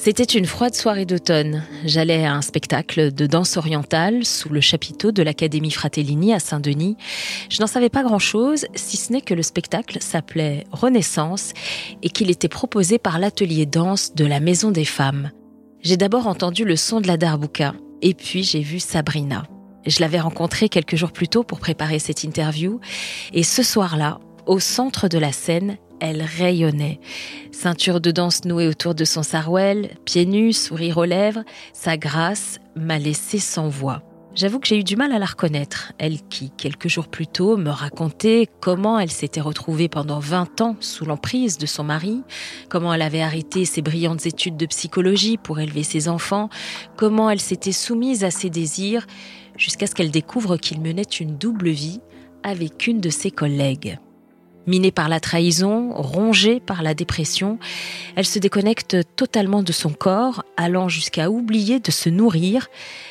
C'était une froide soirée d'automne. J'allais à un spectacle de danse orientale sous le chapiteau de l'Académie Fratellini à Saint-Denis. Je n'en savais pas grand-chose, si ce n'est que le spectacle s'appelait Renaissance et qu'il était proposé par l'atelier danse de la Maison des Femmes. J'ai d'abord entendu le son de la darbouka et puis j'ai vu Sabrina. Je l'avais rencontrée quelques jours plus tôt pour préparer cette interview et ce soir-là, au centre de la scène, elle rayonnait. Ceinture de danse nouée autour de son sarouel, pieds nus, sourire aux lèvres, sa grâce m'a laissé sans voix. J'avoue que j'ai eu du mal à la reconnaître, elle qui, quelques jours plus tôt, me racontait comment elle s'était retrouvée pendant 20 ans sous l'emprise de son mari, comment elle avait arrêté ses brillantes études de psychologie pour élever ses enfants, comment elle s'était soumise à ses désirs, jusqu'à ce qu'elle découvre qu'il menait une double vie avec une de ses collègues. Minée par la trahison, rongée par la dépression, elle se déconnecte totalement de son corps, allant jusqu'à oublier de se nourrir.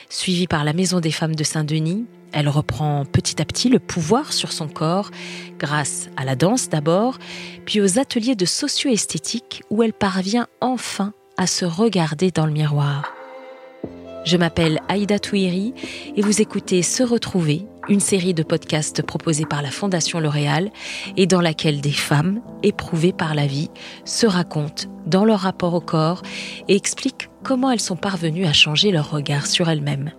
Suivie par la Maison des femmes de Saint-Denis, elle reprend petit à petit le pouvoir sur son corps, grâce à la danse d'abord, puis aux ateliers de socio-esthétique où elle parvient enfin à se regarder dans le miroir. Je m'appelle Aïda Touiri et vous écoutez Se Retrouver, une série de podcasts proposés par la Fondation L'Oréal et dans laquelle des femmes, éprouvées par la vie, se racontent dans leur rapport au corps et expliquent comment elles sont parvenues à changer leur regard sur elles-mêmes.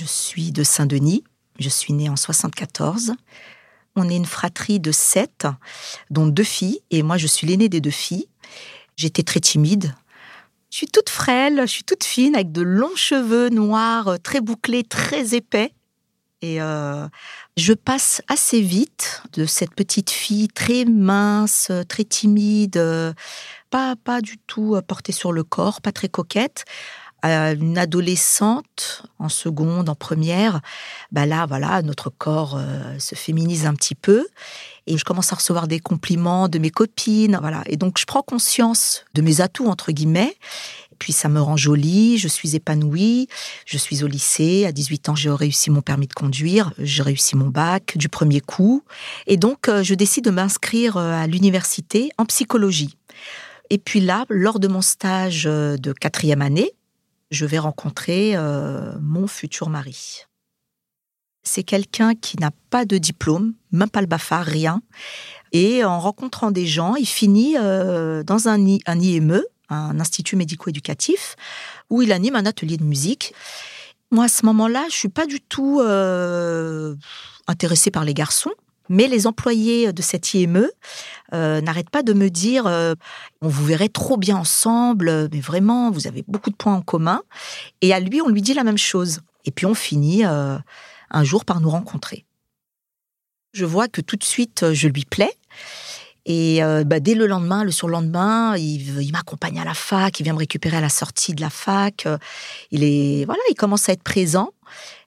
Je suis de Saint-Denis. Je suis née en 74. On est une fratrie de sept, dont deux filles, et moi je suis l'aînée des deux filles. J'étais très timide. Je suis toute frêle, je suis toute fine, avec de longs cheveux noirs, très bouclés, très épais. Et euh, je passe assez vite de cette petite fille très mince, très timide, pas, pas du tout portée sur le corps, pas très coquette, une adolescente en seconde, en première, bah là, voilà, notre corps euh, se féminise un petit peu. Et je commence à recevoir des compliments de mes copines, voilà. Et donc, je prends conscience de mes atouts, entre guillemets. Et puis, ça me rend jolie, je suis épanouie. Je suis au lycée. À 18 ans, j'ai réussi mon permis de conduire. J'ai réussi mon bac du premier coup. Et donc, euh, je décide de m'inscrire euh, à l'université en psychologie. Et puis là, lors de mon stage de quatrième année, je vais rencontrer euh, mon futur mari. C'est quelqu'un qui n'a pas de diplôme, même pas le BAFA, rien. Et en rencontrant des gens, il finit euh, dans un, un IME, un institut médico-éducatif, où il anime un atelier de musique. Moi, à ce moment-là, je suis pas du tout euh, intéressée par les garçons. Mais les employés de cette IME euh, n'arrêtent pas de me dire euh, on vous verrait trop bien ensemble, mais vraiment, vous avez beaucoup de points en commun. Et à lui, on lui dit la même chose. Et puis on finit euh, un jour par nous rencontrer. Je vois que tout de suite, je lui plais. Et bah, dès le lendemain, le surlendemain, il, m'accompagne à la fac, il vient me récupérer à la sortie de la fac. Il est voilà, il commence à être présent.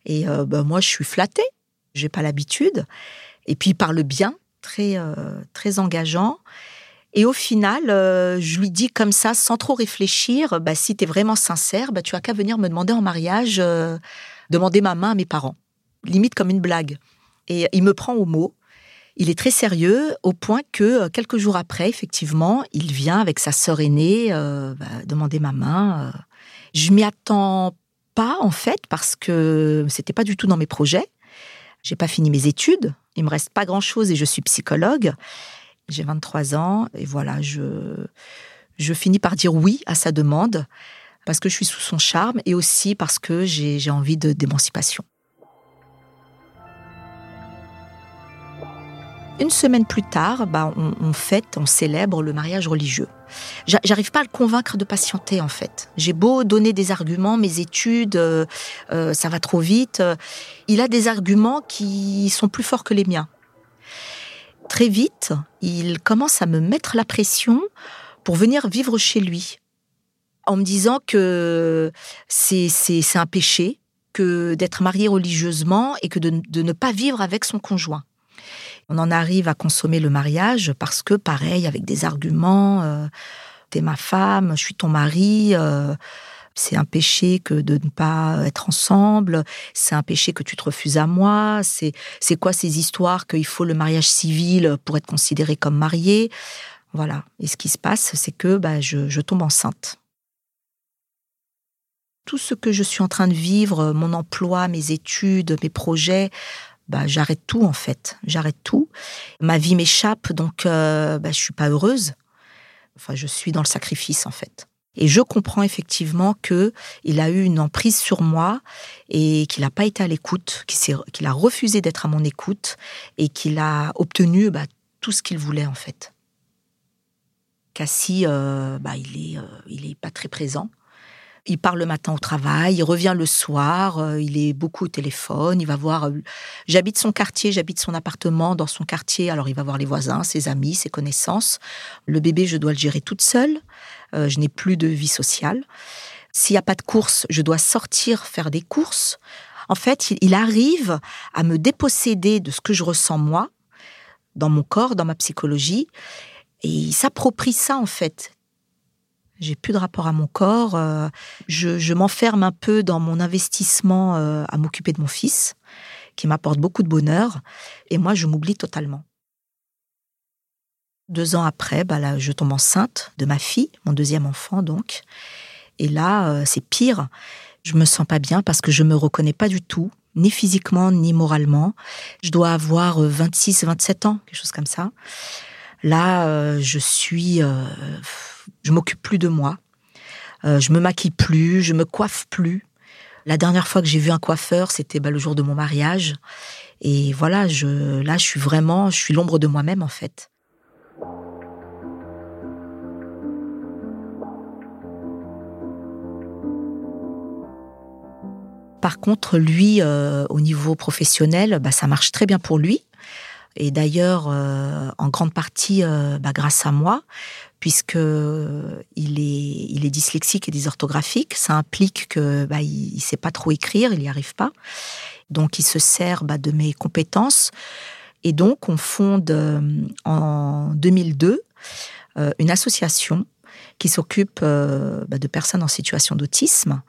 Et bah, moi, je suis flattée. J'ai pas l'habitude. Et puis il parle bien, très, euh, très engageant. Et au final, euh, je lui dis comme ça, sans trop réfléchir, bah, si tu es vraiment sincère, bah, tu as qu'à venir me demander en mariage, euh, demander ma main à mes parents. Limite comme une blague. Et il me prend au mot. Il est très sérieux au point que quelques jours après, effectivement, il vient avec sa sœur aînée bah, demander ma main. Je m'y attends pas en fait parce que c'était pas du tout dans mes projets. J'ai pas fini mes études. Il me reste pas grand chose et je suis psychologue. J'ai 23 ans et voilà, je, je finis par dire oui à sa demande parce que je suis sous son charme et aussi parce que j'ai envie d'émancipation. Une semaine plus tard, bah, on, fête, on célèbre le mariage religieux. J'arrive pas à le convaincre de patienter en fait. J'ai beau donner des arguments, mes études, euh, euh, ça va trop vite. Il a des arguments qui sont plus forts que les miens. Très vite, il commence à me mettre la pression pour venir vivre chez lui, en me disant que c'est un péché, que d'être marié religieusement et que de ne pas vivre avec son conjoint. On en arrive à consommer le mariage parce que, pareil, avec des arguments, euh, t'es ma femme, je suis ton mari. c'est un péché que de ne pas être ensemble. C'est un péché que tu te refuses à moi. C'est c'est quoi ces histoires qu'il faut le mariage civil pour être considéré comme marié? Voilà. Et ce qui se passe, c'est que bah, je, tombe enceinte. Tout ce que je suis en train de vivre, mon emploi, mes études, mes projets, bah, j'arrête tout en fait. J'arrête tout. Ma vie m'échappe, donc euh, bah, je suis pas heureuse. Enfin, je suis dans le sacrifice en fait. Et je comprends effectivement que il a eu une emprise sur moi et qu'il n'a pas été à l'écoute, qu'il a refusé d'être à mon écoute et qu'il a obtenu bah, tout ce qu'il voulait en fait. Cassie, euh, bah, il est, euh, il est pas très présent. Il part le matin au travail, il revient le soir, euh, il est beaucoup au téléphone, il va voir. j'habite son quartier, j'habite son appartement dans son quartier, alors il va voir les voisins, ses amis, ses connaissances. Le bébé, je dois le gérer toute seule. je n'ai plus de vie sociale. S'il n'y a pas de course, je dois sortir faire des courses. En fait, il arrive à me déposséder de ce que je ressens moi, dans mon corps, dans ma psychologie, et il s'approprie ça, en fait. J'ai plus de rapport à mon corps. Euh, je, m'enferme un peu dans mon investissement euh, à m'occuper de mon fils, qui m'apporte beaucoup de bonheur. Et moi, je m'oublie totalement. Deux ans après, bah là, je tombe enceinte de ma fille, mon deuxième enfant donc. Et là, euh, c'est pire. Je me sens pas bien parce que je me reconnais pas du tout, ni physiquement ni moralement. Je dois avoir 26, 27 ans, quelque chose comme ça. Là, euh, je suis, euh, je m'occupe plus de moi. Euh, je me maquille plus, je me coiffe plus. La dernière fois que j'ai vu un coiffeur, c'était bah, le jour de mon mariage. Et voilà, je, là, je suis vraiment, je suis l'ombre de moi-même en fait. Par contre, lui, au niveau professionnel, bah, ça marche très bien pour lui. Et d'ailleurs, euh, en grande partie euh, bah, grâce à moi, puisque il est, il est dyslexique et dysorthographique. Ça implique que bah, il, sait pas trop écrire, il n'y arrive pas. Donc, il se sert bah, de mes compétences. Et donc, on fonde euh, en 2002 une association qui s'occupe de personnes en situation d'autisme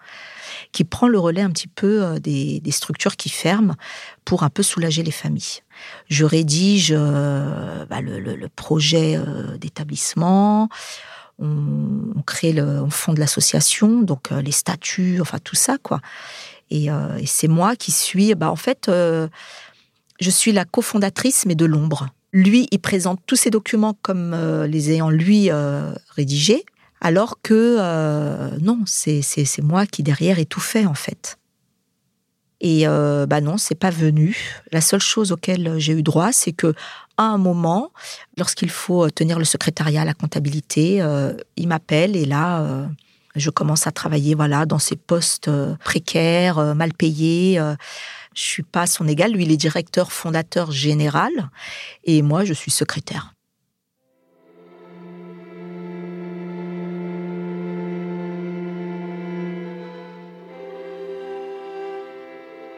qui prend le relais un petit peu des, des, structures qui ferment pour un peu soulager les familles. Je rédige euh, bah, le, projet euh, d'établissement. On, crée le, on fonde l'association, donc euh, les statuts, enfin tout ça quoi. Et, c'est moi qui suis, bah en fait, je suis la cofondatrice mais de l'ombre. Lui, il présente tous ses documents comme les ayant lui rédigés, alors que non, c'est moi qui derrière ai tout fait en fait. Et euh, bah non, c'est pas venu. La seule chose auquel j'ai eu droit, c'est que à un moment, lorsqu'il faut tenir le secrétariat à la comptabilité, euh, il m'appelle et là, euh, je commence à travailler voilà dans ces postes précaires, mal payés. je suis pas son égal. Lui, il est directeur fondateur général et moi, je suis secrétaire.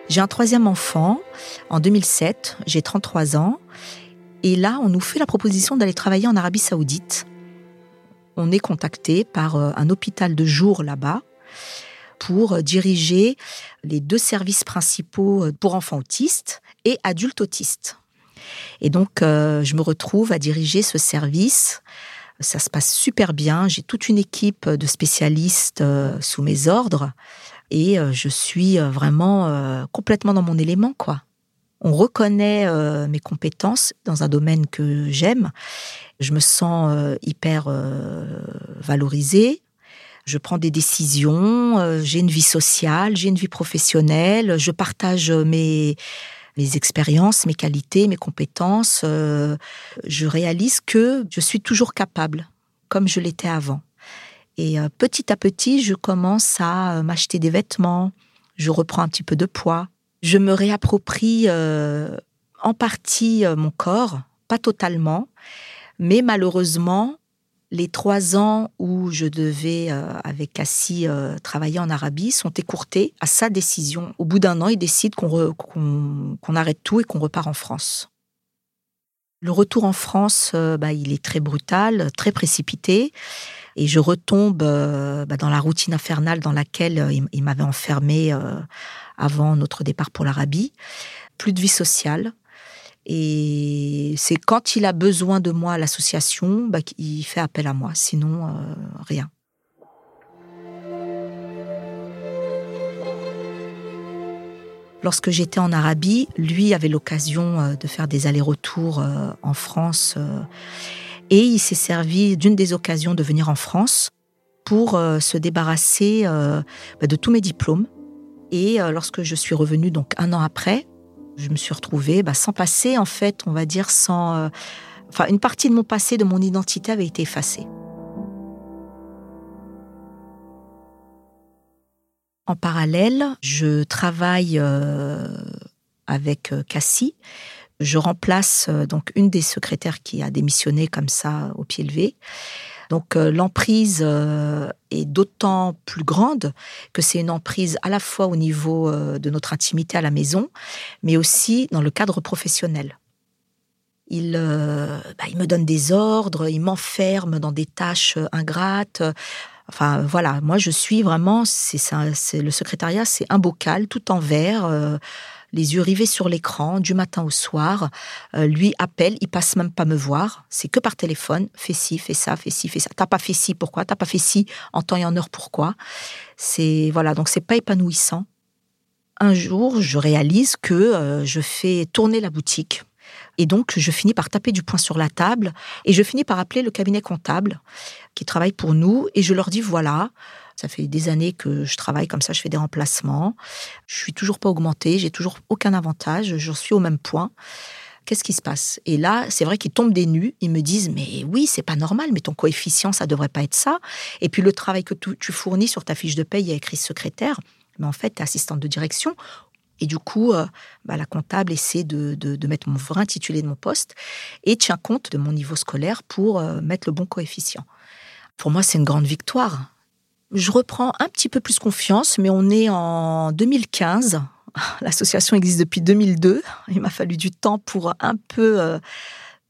J'ai un troisième enfant en 2007, j'ai 33 ans, et là, on nous fait la proposition d'aller travailler en Arabie saoudite. On est contacté par euh, un hôpital de jour là-bas pour diriger les deux services principaux euh, pour enfants autistes et adultes autistes. Et donc, euh, je me retrouve à diriger ce service. Ça se passe super bien. J'ai toute une équipe de spécialistes sous mes ordres et euh, je suis euh, vraiment euh, complètement dans mon élément, quoi. On reconnaît mes compétences dans un domaine que j'aime. Je me sens hyper valorisée. Je prends des décisions. J'ai une vie sociale, j'ai une vie professionnelle. Je partage mes mes expériences, mes qualités, mes compétences. je réalise que je suis toujours capable, comme je l'étais avant. Et euh, petit à petit, je commence à euh, m'acheter des vêtements, je reprends un petit peu de poids, je me réapproprie euh, en partie mon corps, pas totalement, mais malheureusement, les trois ans où je devais, avec Cassie, travailler en Arabie sont écourtés à sa décision. Au bout d'un an, il décide qu'on arrête tout et qu'on repart en France. Le retour en France, bah, il est très brutal, très précipité. Et je retombe bah, dans la routine infernale dans laquelle il, m'avait enfermé avant notre départ pour l'Arabie. Plus de vie sociale. Et c'est quand il a besoin de moi l'association, bah, qu'il fait appel à moi. Sinon, rien. Lorsque j'étais en Arabie, lui avait l'occasion euh, de faire des allers-retours euh, en France euh, et il s'est servi d'une des occasions de venir en France pour se débarrasser bah, de tous mes diplômes. Et lorsque je suis revenue, donc un an après, je me suis retrouvée bah, sans passer, en fait, on va dire, sans. Enfin, une partie de mon passé, de mon identité avait été effacée. En parallèle, je travaille euh, avec euh, Cassie. Je remplace euh, donc une des secrétaires qui a démissionné comme ça au pied levé. Donc l'emprise est d'autant plus grande que c'est une emprise à la fois au niveau de notre intimité à la maison, mais aussi dans le cadre professionnel. Il, bah, me donne des ordres, il m'enferme dans des tâches ingrates. Enfin voilà, moi je suis vraiment, c'est le secrétariat, c'est un bocal tout en verre. Euh, les yeux rivés sur l'écran du matin au soir. Euh, lui appelle, il passe même pas me voir. C'est que par téléphone. Fais ci, fais ça, fais ci, fais ça. T'as pas fait ci, pourquoi? T'as pas fait ci en temps et en heure, pourquoi? C'est voilà, donc c'est pas épanouissant. Un jour, je réalise que euh, je fais tourner la boutique et donc, je finis par taper du poing sur la table et je finis par appeler le cabinet comptable qui travaille pour nous et je leur dis voilà, ça fait des années que je travaille comme ça, je fais des remplacements. Je suis toujours pas augmentée, j'ai toujours aucun avantage, je suis au même point. Qu'est-ce qui se passe? Et là, c'est vrai qu'ils tombent des nues. Ils me disent mais oui, c'est pas normal, mais ton coefficient, ça devrait pas être ça. Et puis le travail que tu, fournis sur ta fiche de paye, il y a écrit secrétaire. Mais en fait, tu es assistante de direction. Et du coup, euh, bah, la comptable essaie de, mettre mon vrai intitulé de mon poste et tient compte de mon niveau scolaire pour euh, mettre le bon coefficient. Pour moi, c'est une grande victoire. Je reprends un petit peu plus confiance, mais on est en 2015. L'association existe depuis 2002. Il m'a fallu du temps pour un peu euh,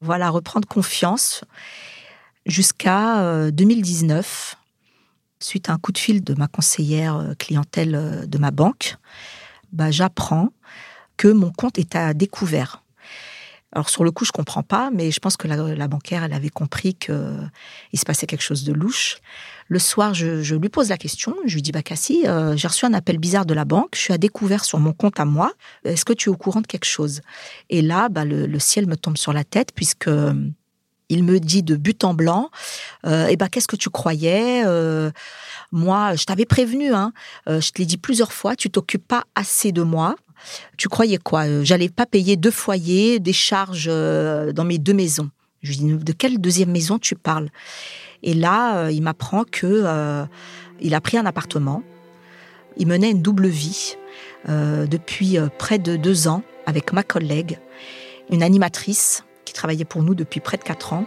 voilà, reprendre confiance jusqu'à 2019, suite à un coup de fil de ma conseillère clientèle de ma banque bah, j'apprends que mon compte est à découvert. Alors sur le coup, je comprends pas, mais je pense que la, banquière, elle avait compris qu'il se passait quelque chose de louche. Le soir, je, lui pose la question. Je lui dis, bah Cassie, euh, j'ai reçu un appel bizarre de la banque. Je suis à découvert sur mon compte à moi. Est-ce que tu es au courant de quelque chose? Et là, bah, le, ciel me tombe sur la tête puisque euh, il me dit de but en blanc, euh, eh ben qu'est-ce que tu croyais? Moi, je t'avais prévenu, hein, euh, je te l'ai dit plusieurs fois, tu t'occupes pas assez de moi. Tu croyais quoi euh, J'allais pas payer deux foyers, des charges euh, dans mes deux maisons? Je lui dis de quelle deuxième maison tu parles? Et là, il m'apprend que il a pris un appartement. Il menait une double vie depuis près de deux ans avec ma collègue, une animatrice qui travaillait pour nous depuis près de quatre ans.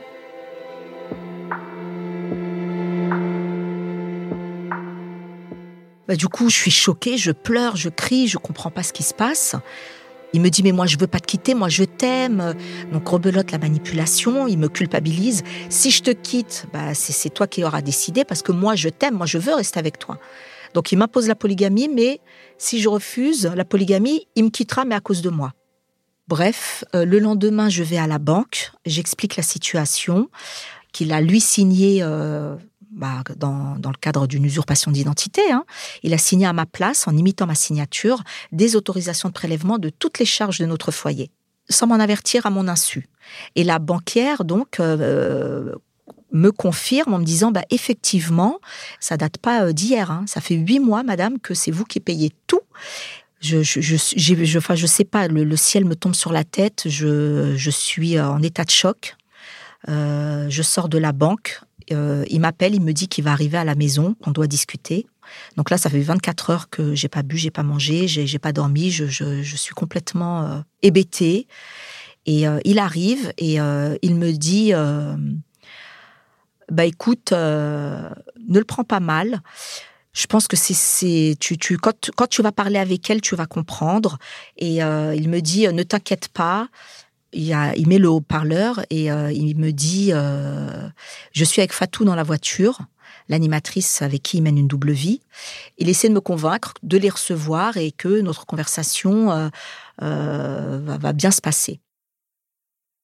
Bah, du coup, je suis choquée, je pleure, je crie, je comprends pas ce qui se passe. Il me dit mais moi je veux pas te quitter, moi je t'aime. Donc rebelote la manipulation, il me culpabilise. Si je te quitte, bah c'est toi qui auras décidé parce que moi je t'aime, moi je veux rester avec toi. Donc il m'impose la polygamie, mais si je refuse la polygamie, il me quittera mais à cause de moi. Bref, euh, le lendemain je vais à la banque, j'explique la situation qu'il a lui signé euh, bah, dans, le cadre d'une usurpation d'identité. Hein. Il a signé à ma place, en imitant ma signature, des autorisations de prélèvement de toutes les charges de notre foyer, sans m'en avertir à mon insu. Et la banquière, donc, euh, me confirme en me disant, bah, effectivement, ça date pas euh, d'hier. Hein. Ça fait huit mois, madame, que c'est vous qui payez tout. Je, je, je, enfin, je sais pas, le, ciel me tombe sur la tête, je, je suis en état de choc. Euh, je sors de la banque, euh, il m'appelle, il me dit qu'il va arriver à la maison, qu'on doit discuter. Donc là, ça fait 24 heures que j'ai pas bu, j'ai pas mangé, j'ai pas dormi, je, suis complètement euh, hébétée. Et euh, il arrive et il me dit Bah écoute, ne le prends pas mal. Je pense que c'est tu, tu quand, quand tu vas parler avec elle, tu vas comprendre. Et il me dit Ne t'inquiète pas il, met le haut-parleur et euh, il me dit euh, Je suis avec Fatou dans la voiture. l'animatrice avec qui il mène une double vie. Il essaie de me convaincre de les recevoir et que notre conversation euh, va, bien se passer.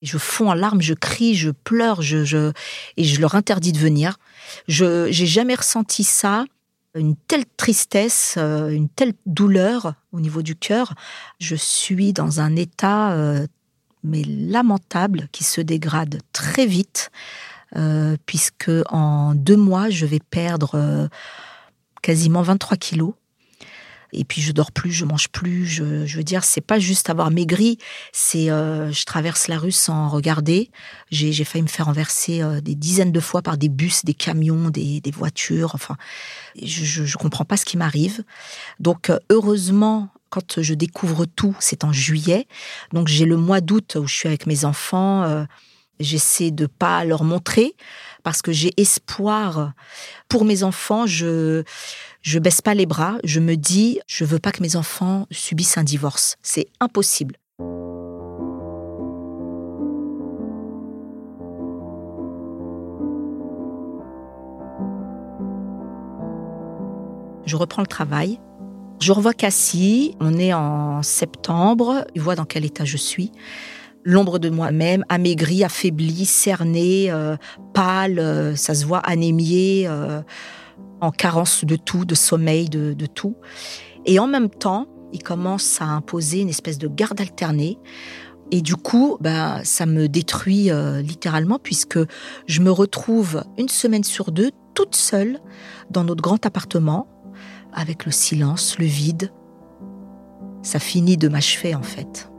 Je fonds en larmes, je crie, je pleure, et je leur interdis de venir. Je n'ai jamais ressenti ça, une telle tristesse, une telle douleur au niveau du cœur. Je suis dans un état mais lamentable qui se dégrade très vite. Euh, puisque en deux mois, je vais perdre euh, quasiment 23 kilos. Et puis je dors plus, je mange plus. Je, veux dire, c'est pas juste avoir maigri, c'est euh, je traverse la rue sans regarder. J'ai failli me faire renverser des dizaines de fois par des bus, des camions, des, voitures. Enfin, je, je, comprends pas ce qui m'arrive. Donc heureusement, quand je découvre tout, c'est en juillet. Donc j'ai le mois d'août où je suis avec mes enfants. J'essaie de pas leur montrer parce que j'ai espoir pour mes enfants. Je je baisse pas les bras. Je me dis, je veux pas que mes enfants subissent un divorce. C'est impossible. Je reprends le travail. Je revois Cassie. On est en septembre. Il voit dans quel état je suis l'ombre de moi-même, amaigrie, affaiblie, cernée, euh, pâle, euh, ça se voit anémiée, euh, en carence de tout, de sommeil, de, tout. Et en même temps, il commence à imposer une espèce de garde alternée. Et du coup, ben, ça me détruit littéralement puisque je me retrouve une semaine sur deux toute seule dans notre grand appartement avec le silence, le vide. Ça finit de m'achever en fait.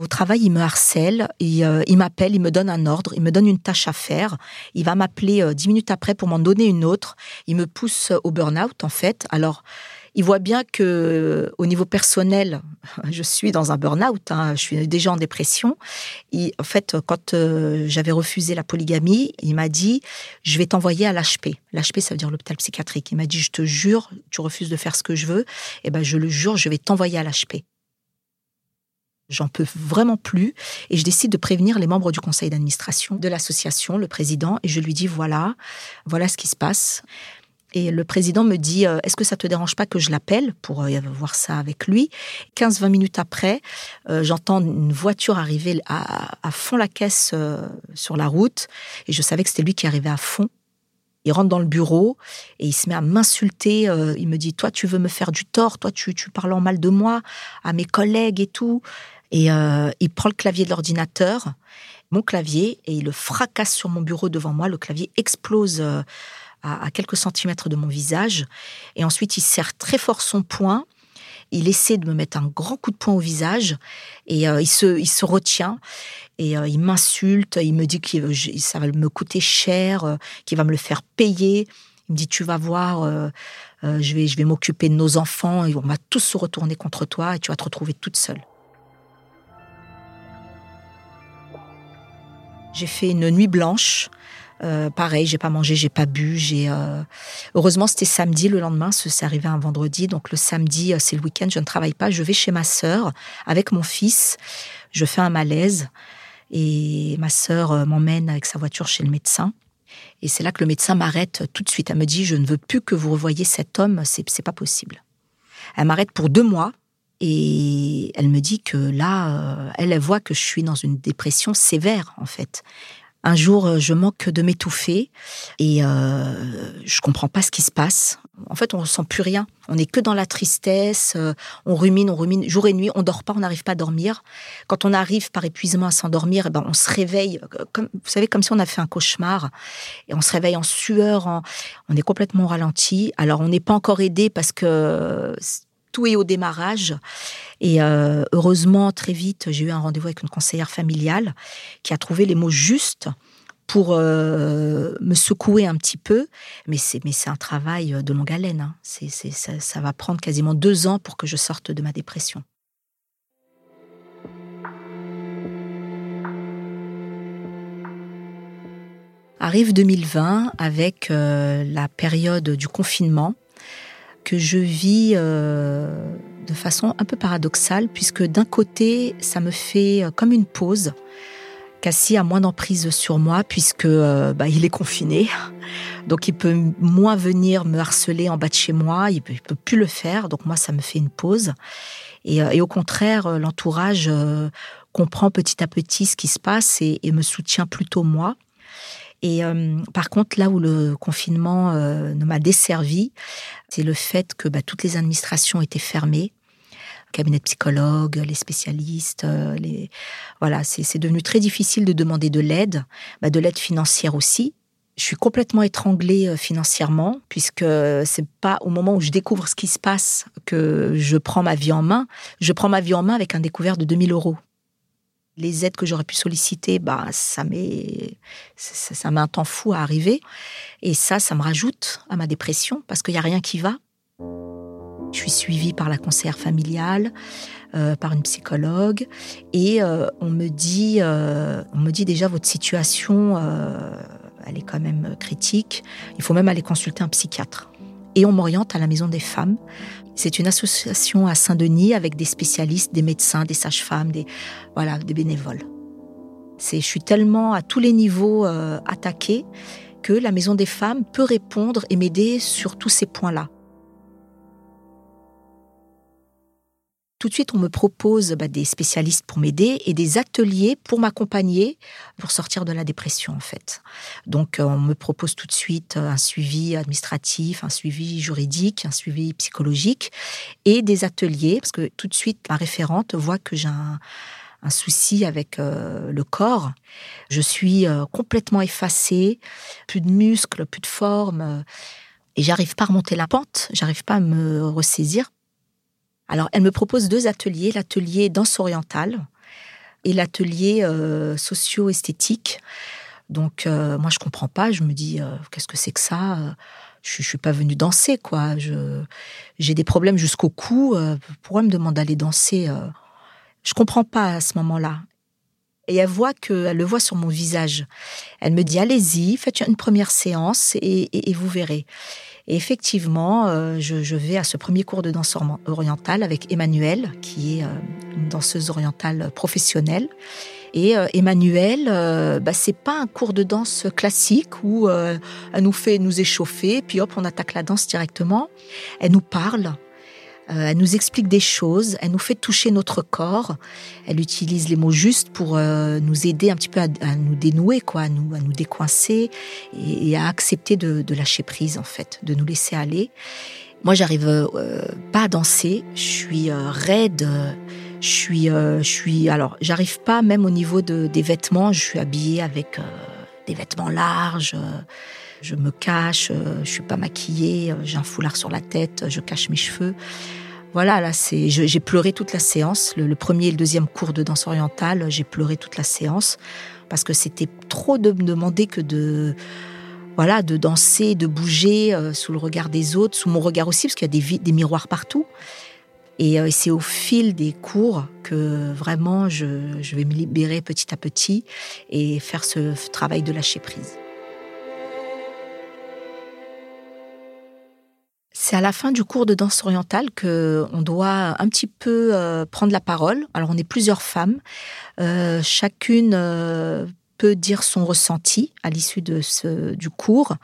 Au travail, il me harcèle, il, euh, m'appelle, il me donne un ordre, il me donne une tâche à faire. Il va m'appeler euh, dix minutes après pour m'en donner une autre. Il me pousse au burn-out, en fait. Alors, il voit bien que, au niveau personnel, je suis dans un burn-out. Hein, je suis déjà en dépression. en fait, quand euh, j'avais refusé la polygamie, il m'a dit "Je vais t'envoyer à l'HP." L'HP, ça veut dire l'hôpital psychiatrique. Il m'a dit "Je te jure, tu refuses de faire ce que je veux. Eh ben, je le jure, je vais t'envoyer à l'HP." J'en peux vraiment plus et je décide de prévenir les membres du conseil d'administration de l'association, le président, et je lui dis voilà, voilà ce qui se passe. Et le président me dit euh, Est-ce que ça te dérange pas que je l'appelle pour euh, voir ça avec lui? 15-20 minutes après, euh, j'entends une voiture arriver à, à fond la caisse sur la route et je savais que c'était lui qui arrivait à fond. Il rentre dans le bureau et il se met à m'insulter. il me dit Toi, tu veux me faire du tort, toi, tu, tu parles en mal de moi à mes collègues et tout. Et il prend le clavier de l'ordinateur, mon clavier, et il le fracasse sur mon bureau devant moi. Le clavier explose euh, à, quelques centimètres de mon visage. Et ensuite, il serre très fort son poing. Il essaie de me mettre un grand coup de poing au visage et euh, il, se, il se retient et il m'insulte. Il me dit que ça va me coûter cher, qu'il va me le faire payer. Il me dit tu vas voir, je vais, je vais m'occuper de nos enfants et on va tous se retourner contre toi et tu vas te retrouver toute seule. J'ai fait une nuit blanche. Euh, pareil, j'ai pas mangé, j'ai pas bu. J'ai euh, heureusement c'était samedi. Le lendemain, c'est arrivé un vendredi, donc le samedi euh, c'est le week-end. Je ne travaille pas. Je vais chez ma sœur avec mon fils. Je fais un malaise et ma sœur m'emmène avec sa voiture chez le médecin. Et c'est là que le médecin m'arrête tout de suite. Elle me dit je ne veux plus que vous revoyiez cet homme. C'est pas possible. Elle m'arrête pour deux mois. Et elle me dit que là, euh, elle, voit que je suis dans une dépression sévère, en fait. Un jour, euh, je manque de m'étouffer et euh, je comprends pas ce qui se passe. En fait, on ressent plus rien. On n'est que dans la tristesse. Euh, on rumine, on rumine jour et nuit. On dort pas, on n'arrive pas à dormir. Quand on arrive par épuisement à s'endormir, eh ben on se réveille, comme, vous savez, comme si on a fait un cauchemar. Et on se réveille en sueur. on est complètement ralenti. Alors, on n'est pas encore aidé parce que est au démarrage. Et euh, heureusement, très vite, j'ai eu un rendez-vous avec une conseillère familiale qui a trouvé les mots justes pour euh, me secouer un petit peu. Mais c'est, c'est un travail de longue haleine. Hein. C'est, ça, ça va prendre quasiment deux ans pour que je sorte de ma dépression. Arrive 2020 avec euh, la période du confinement que je vis euh, de façon un peu paradoxale, puisque d'un côté, ça me fait euh, comme une pause. Cassie a moins d'emprise sur moi puisque euh, bah, il est confiné. Donc il peut moins venir me harceler en bas de chez moi, il peut, peut plus le faire. Donc moi, ça me fait une pause. Et, au contraire, l'entourage comprend petit à petit ce qui se passe et, me soutient plutôt moi. Et par contre, là où le confinement ne m'a desservi, c'est le fait que bah, toutes les administrations étaient fermées cabinet de psychologues, les spécialistes. Euh, les... Voilà, c'est devenu très difficile de demander de l'aide, bah, de l'aide financière aussi. Je suis complètement étranglée euh, financièrement, puisque c'est pas au moment où je découvre ce qui se passe que je prends ma vie en main. Je prends ma vie en main avec un découvert de 2000 euros. Les aides que j'aurais pu solliciter, bah, ça met, ça, met un temps fou à arriver. Et ça, ça me rajoute à ma dépression, parce qu'il n'y a rien qui va. Je suis suivie par la conseillère familiale, euh, par une psychologue, et euh, on me dit, euh, on me dit déjà votre situation, elle est quand même critique. Il faut même aller consulter un psychiatre. Et on m'oriente à la Maison des Femmes. C'est une association à Saint-Denis avec des spécialistes, des médecins, des sages-femmes, des voilà, des bénévoles. C'est, je suis tellement à tous les niveaux attaquée que la Maison des Femmes peut répondre et m'aider sur tous ces points-là. Tout de suite, on me propose bah, des spécialistes pour m'aider et des ateliers pour m'accompagner pour sortir de la dépression, en fait. Donc, euh, on me propose tout de suite euh, un suivi administratif, un suivi juridique, un suivi psychologique et des ateliers, parce que tout de suite, la référente voit que j'ai un, souci avec euh, le corps. Je suis complètement effacée, plus de muscles, plus de forme. et j'arrive pas à remonter la pente, j'arrive pas à me ressaisir alors, elle me propose deux ateliers, l'atelier danse orientale et l'atelier euh, socio-esthétique. Donc, euh, moi, je comprends pas. Je me dis, euh, qu'est-ce que c'est que ça? Je, ne suis pas venue danser, quoi. j'ai des problèmes jusqu'au cou. pourquoi me demande d'aller danser Je comprends pas à ce moment-là. Et elle voit que, elle le voit sur mon visage. Elle me dit, allez-y, faites une première séance et vous verrez. Et effectivement, euh, je, vais à ce premier cours de danse orientale avec Emmanuelle, qui est euh, une danseuse orientale professionnelle. Et euh, Emmanuelle, bah, c'est pas un cours de danse classique où elle nous fait nous échauffer, puis hop, on attaque la danse directement. Elle nous parle, euh, elle nous explique des choses, elle nous fait toucher notre corps, elle utilise les mots justes pour euh, nous aider un petit peu à, nous dénouer, quoi, à nous, à nous décoincer et, à accepter de, lâcher prise, en fait, de nous laisser aller. Moi, j'arrive euh, pas à danser, je suis raide. Je suis, je suis, alors, j'arrive pas même au niveau des vêtements. Je suis habillée avec des vêtements larges je me cache, je suis pas maquillée, j'ai un foulard sur la tête, je cache mes cheveux. Voilà, là, c'est, j'ai pleuré toute la séance. Le, premier et le deuxième cours de danse orientale, j'ai pleuré toute la séance parce que c'était trop de me demander que de, voilà, de danser, de bouger euh, sous le regard des autres, sous mon regard aussi, parce qu'il y a des, miroirs partout. Et euh, c'est au fil des cours que vraiment je, vais me libérer petit à petit et faire ce travail de lâcher prise. C'est à la fin du cours de danse orientale que on doit un petit peu euh, prendre la parole. Alors on est plusieurs femmes, euh, chacune peut dire son ressenti à l'issue de ce du cours.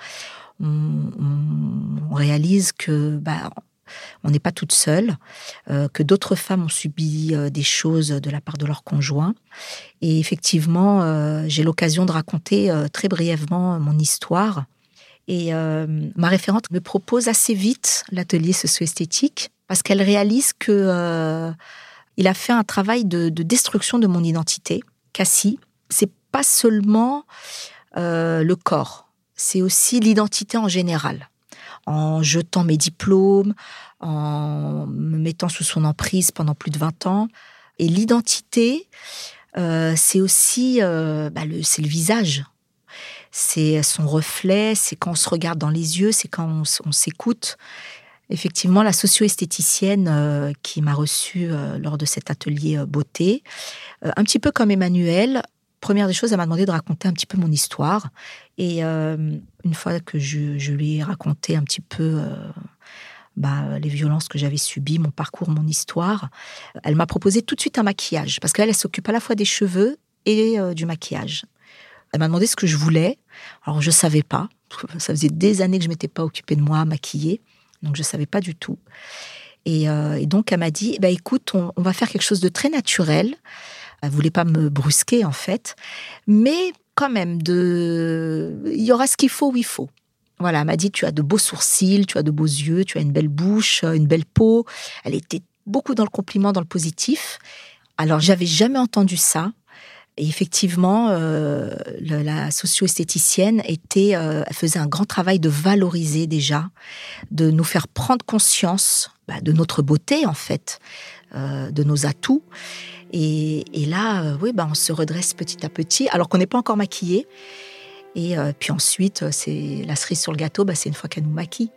On, réalise que bah, on n'est pas toute seule, que d'autres femmes ont subi des choses de la part de leur conjoint. Et effectivement, j'ai l'occasion de raconter très brièvement mon histoire et euh, ma référente me propose assez vite l'atelier socio-esthétique parce qu'elle réalise que euh, il a fait un travail de, destruction de mon identité. Cassie, c'est pas seulement euh, le corps, c'est aussi l'identité en général. En jetant mes diplômes, en me mettant sous son emprise pendant plus de 20 ans. Et l'identité, c'est aussi bah, le, c'est le visage c'est son reflet, c'est quand on se regarde dans les yeux, c'est quand on, s'écoute. Effectivement, la socio-esthéticienne euh, qui m'a reçue euh, lors de cet atelier euh, beauté, un petit peu comme Emmanuel, première des choses, elle m'a demandé de raconter un petit peu mon histoire. Et une fois que je, lui ai raconté un petit peu bah, les violences que j'avais subies, mon parcours, mon histoire, elle m'a proposé tout de suite un maquillage. Parce qu'elle, elle s'occupe à la fois des cheveux et euh, du maquillage. Elle m'a demandé ce que je voulais. Alors je savais pas. Ça faisait des années que je m'étais pas occupée de moi, maquiller, donc je savais pas du tout. Et, euh, donc elle m'a dit, bah écoute, on, va faire quelque chose de très naturel. Elle voulait pas me brusquer en fait, mais quand même de, il y aura ce qu'il faut où il faut. Voilà, elle m'a dit, tu as de beaux sourcils, tu as de beaux yeux, tu as une belle bouche, une belle peau. Elle était beaucoup dans le compliment, dans le positif. Alors, j'avais jamais entendu ça. Et effectivement, euh, la socio-esthéticienne était, euh, faisait un grand travail de valoriser déjà, de nous faire prendre conscience bah, de notre beauté en fait, euh, de nos atouts. Et, là, oui, bah, on se redresse petit à petit, alors qu'on n'est pas encore maquillé. Et puis ensuite, c'est la cerise sur le gâteau, bah, c'est une fois qu'elle nous maquille.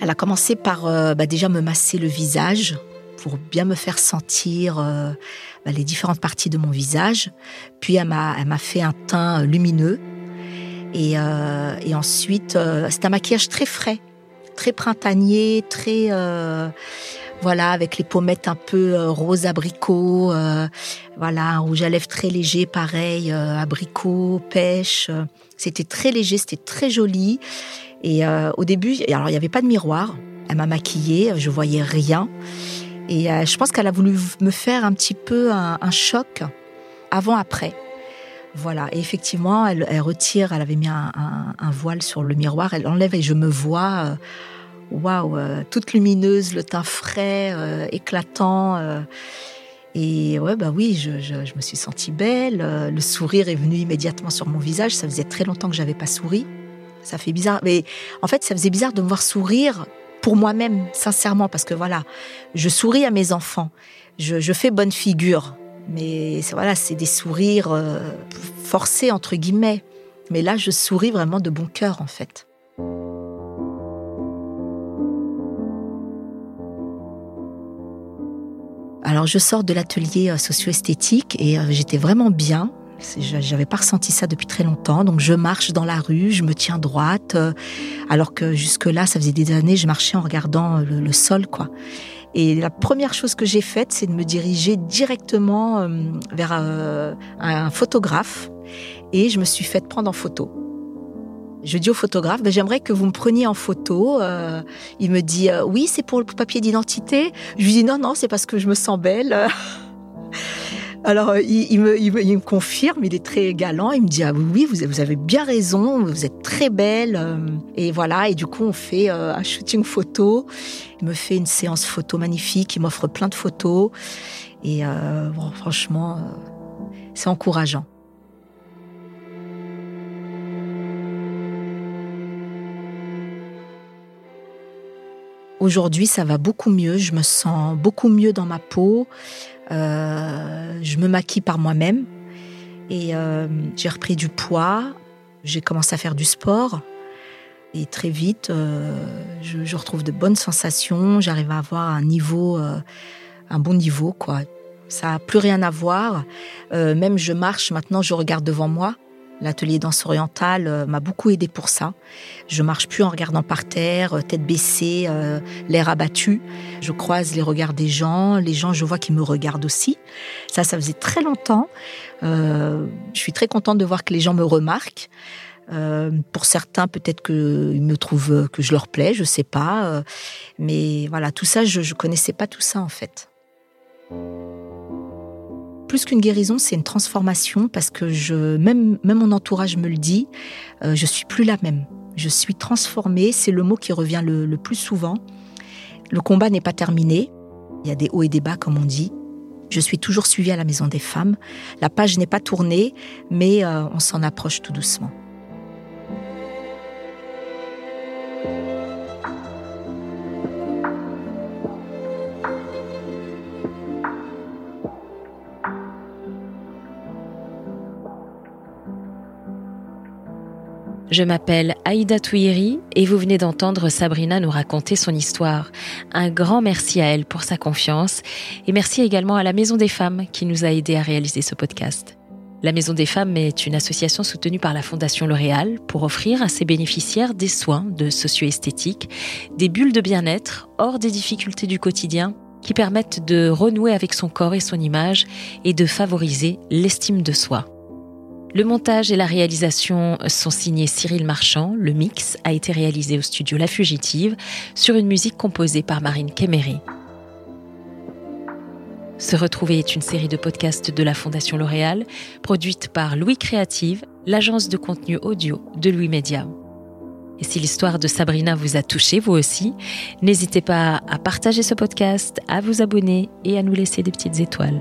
Elle a commencé par bah, déjà me masser le visage pour bien me faire sentir euh, bah, les différentes parties de mon visage. Puis elle m'a, fait un teint lumineux. Et, euh, ensuite, euh, c'est un maquillage très frais, très printanier, très voilà, avec les pommettes un peu rose abricot, voilà, un rouge à lèvres très léger, pareil, abricot, pêche. C'était très léger, c'était très joli. Et au début, alors il n'y avait pas de miroir. Elle m'a maquillée, je voyais rien. Et euh, je pense qu'elle a voulu me faire un petit peu un, choc avant-après. Voilà, et effectivement, elle, retire, elle avait mis un, voile sur le miroir, elle enlève et je me vois, euh, waouh, euh, toute lumineuse, le teint frais, éclatant. et ouais, bah oui, je, je, me suis sentie belle. le sourire est venu immédiatement sur mon visage. Ça faisait très longtemps que j'avais pas souri. Ça fait bizarre, mais en fait, ça faisait bizarre de me voir sourire pour moi-même, sincèrement, parce que voilà, je souris à mes enfants, je, fais bonne figure, mais voilà, c'est des sourires euh, forcés entre guillemets. Mais là, je souris vraiment de bon cœur, en fait. Alors, je sors de l'atelier euh, socio-esthétique et euh, j'étais vraiment bien. J'avais pas ressenti ça depuis très longtemps. Donc je marche dans la rue, je me tiens droite, euh, alors que jusque-là, ça faisait des années, je marchais en regardant le, sol, quoi. Et la première chose que j'ai faite, c'est de me diriger directement vers un photographe et je me suis faite prendre en photo. Je dis au photographe, ben, j'aimerais que vous me preniez en photo. il me dit, oui, c'est pour le papier d'identité. Je lui dis, non, non, c'est parce que je me sens belle. Alors, euh, il, me, confirme, il est très galant. Il me dit Ah oui, vous, avez bien raison, vous êtes très belle. Euh, et voilà, et du coup, on fait euh, un shooting photo. Il me fait une séance photo magnifique, il m'offre plein de photos. Et franchement, c'est encourageant. Aujourd'hui, ça va beaucoup mieux. Je me sens beaucoup mieux dans ma peau. Euh, je me maquille par moi-même et euh, j'ai repris du poids. J'ai commencé à faire du sport et très vite, euh, je, retrouve de bonnes sensations. J'arrive à avoir un niveau, un bon niveau, quoi. Ça n'a plus rien à voir. même je marche maintenant, je regarde devant moi. L'atelier danse orientale euh, m'a beaucoup aidé pour ça. Je marche plus en regardant par terre, euh, tête baissée, euh, l'air abattu. Je croise les regards des gens, les gens, je vois qu'ils me regardent aussi. Ça, ça faisait très longtemps. je suis très contente de voir que les gens me remarquent. pour certains, peut-être qu'ils me trouvent que je leur plais, je sais pas. mais voilà, tout ça, je, je connaissais pas tout ça en fait plus qu'une guérison, c'est une transformation parce que je, même, même mon entourage me le dit, euh, je suis plus la même. Je suis transformée, c'est le mot qui revient le, plus souvent. Le combat n'est pas terminé. Il y a des hauts et des bas, comme on dit. Je suis toujours suivie à la Maison des Femmes. La page n'est pas tournée, mais euh, on s'en approche tout doucement. Je m'appelle Aïda Touiri et vous venez d'entendre Sabrina nous raconter son histoire. Un grand merci à elle pour sa confiance et merci également à la Maison des Femmes qui nous a aidés à réaliser ce podcast. La Maison des Femmes est une association soutenue par la Fondation L'Oréal pour offrir à ses bénéficiaires des soins de socio-esthétique, des bulles de bien-être hors des difficultés du quotidien qui permettent de renouer avec son corps et son image et de favoriser l'estime de soi. Le montage et la réalisation sont signés Cyril Marchand. Le mix a été réalisé au studio La Fugitive sur une musique composée par Marine Kemery. Se retrouver est une série de podcasts de la Fondation L'Oréal, produite par Louis Créative, l'agence de contenu audio de Louis Média. Et si l'histoire de Sabrina vous a touché, vous aussi, n'hésitez pas à partager ce podcast, à vous abonner et à nous laisser des petites étoiles.